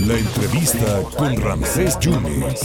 La entrevista con Ramsés Yunes.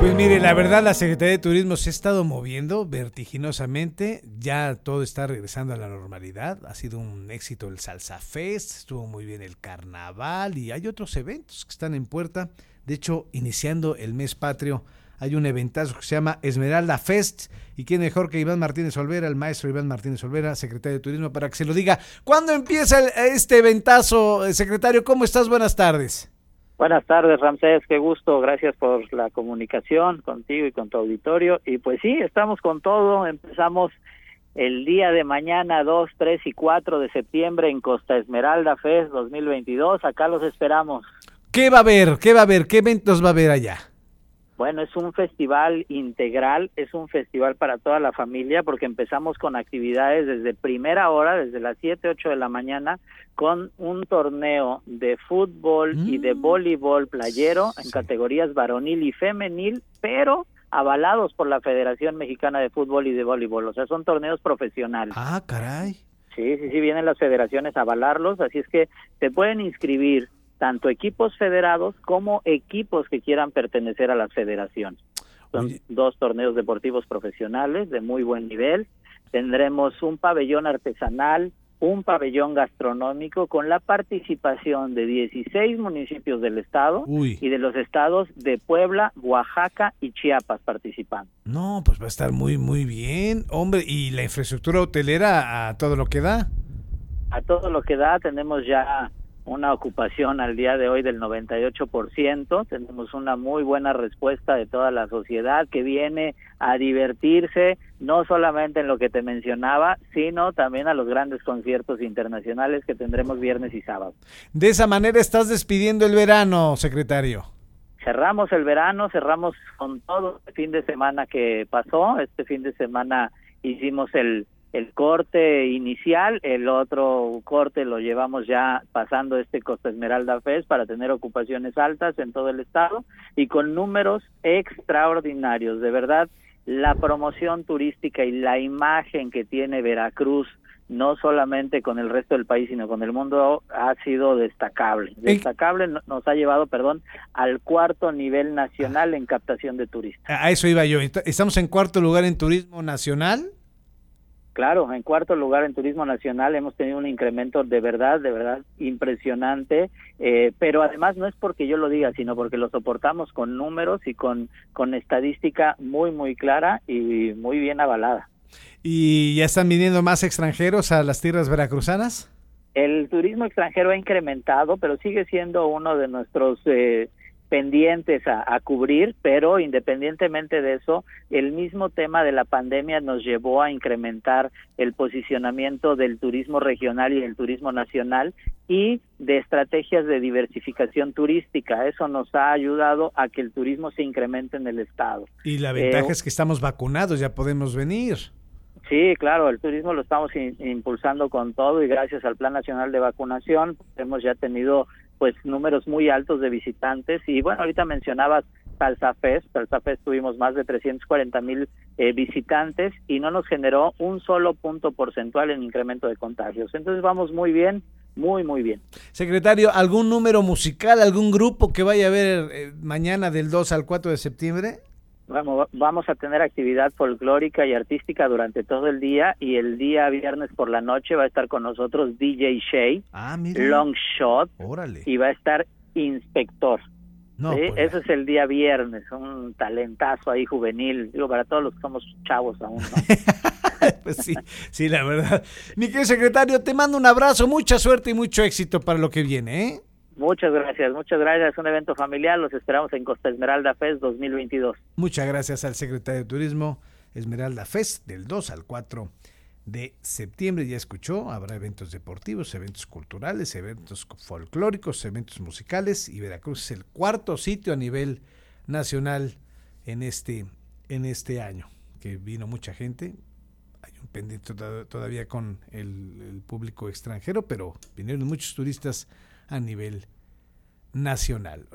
Pues mire, la verdad la Secretaría de Turismo se ha estado moviendo vertiginosamente, ya todo está regresando a la normalidad, ha sido un éxito el Salsa Fest, estuvo muy bien el Carnaval y hay otros eventos que están en puerta, de hecho iniciando el mes patrio hay un eventazo que se llama Esmeralda Fest y quién mejor que Iván Martínez Olvera, el maestro Iván Martínez Olvera, secretario de Turismo, para que se lo diga. ¿Cuándo empieza este eventazo, eh, secretario? ¿Cómo estás? Buenas tardes. Buenas tardes, Ramsés, qué gusto, gracias por la comunicación contigo y con tu auditorio. Y pues sí, estamos con todo, empezamos el día de mañana 2, 3 y 4 de septiembre en Costa Esmeralda Fest 2022, acá los esperamos. ¿Qué va a haber? ¿Qué va a haber? ¿Qué eventos va a haber allá? Bueno, es un festival integral, es un festival para toda la familia porque empezamos con actividades desde primera hora, desde las 7, 8 de la mañana, con un torneo de fútbol y de mm. voleibol playero en categorías varonil y femenil, pero avalados por la Federación Mexicana de Fútbol y de Voleibol, o sea, son torneos profesionales. Ah, caray. Sí, sí, sí, vienen las federaciones a avalarlos, así es que se pueden inscribir tanto equipos federados como equipos que quieran pertenecer a las federaciones. Son dos torneos deportivos profesionales de muy buen nivel. Tendremos un pabellón artesanal, un pabellón gastronómico con la participación de 16 municipios del estado y de los estados de Puebla, Oaxaca y Chiapas participando. No, pues va a estar muy, muy bien. Hombre, ¿y la infraestructura hotelera a todo lo que da? A todo lo que da, tenemos ya una ocupación al día de hoy del 98%. Tenemos una muy buena respuesta de toda la sociedad que viene a divertirse, no solamente en lo que te mencionaba, sino también a los grandes conciertos internacionales que tendremos viernes y sábado. De esa manera estás despidiendo el verano, secretario. Cerramos el verano, cerramos con todo el fin de semana que pasó. Este fin de semana hicimos el el corte inicial, el otro corte lo llevamos ya pasando este Costa Esmeralda Fest para tener ocupaciones altas en todo el estado y con números extraordinarios. De verdad, la promoción turística y la imagen que tiene Veracruz no solamente con el resto del país, sino con el mundo, ha sido destacable. Destacable nos ha llevado, perdón, al cuarto nivel nacional en captación de turistas. A eso iba yo. ¿Estamos en cuarto lugar en turismo nacional? Claro, en cuarto lugar en turismo nacional hemos tenido un incremento de verdad, de verdad impresionante, eh, pero además no es porque yo lo diga, sino porque lo soportamos con números y con, con estadística muy, muy clara y muy bien avalada. ¿Y ya están viniendo más extranjeros a las tierras veracruzanas? El turismo extranjero ha incrementado, pero sigue siendo uno de nuestros eh, pendientes a, cubrir, pero independientemente de eso, el mismo tema de la pandemia nos llevó a incrementar el posicionamiento del turismo regional y del turismo nacional y de estrategias de diversificación turística. Eso nos ha ayudado a que el turismo se incremente en el estado. Y la ventaja eh, es que estamos vacunados, ya podemos venir. Sí, claro, el turismo lo estamos impulsando con todo y gracias al Plan Nacional de Vacunación hemos ya tenido pues números muy altos de visitantes y bueno, ahorita mencionabas Salsa Fest, tuvimos más de 340 mil eh, visitantes y no nos generó un solo punto porcentual en incremento de contagios. Entonces vamos muy bien, muy, muy bien. Secretario, ¿algún número musical, algún grupo que vaya a ver eh, mañana del 2 al 4 de septiembre? Vamos, vamos a tener actividad folclórica y artística durante todo el día y el día viernes por la noche va a estar con nosotros DJ Shay, ah, Long Shot y va a estar Inspector. No, pues Ese es el día viernes, un talentazo ahí juvenil, digo, para todos los que somos chavos aún, ¿no? pues sí, sí, la verdad. Mi querido secretario, te mando un abrazo, mucha suerte y mucho éxito para lo que viene, ¿eh? Muchas gracias, muchas gracias. Es un evento familiar. Los esperamos en Costa Esmeralda Fest 2022. Muchas gracias al secretario de Turismo Esmeralda Fest del 2 al 4 de septiembre. Ya escuchó, habrá eventos deportivos, eventos culturales, eventos folclóricos, eventos musicales y Veracruz es el cuarto sitio a nivel nacional en este, en este año, que vino mucha gente. Hay un pendiente todavía con el, el público extranjero, pero vinieron muchos turistas a nivel nacional.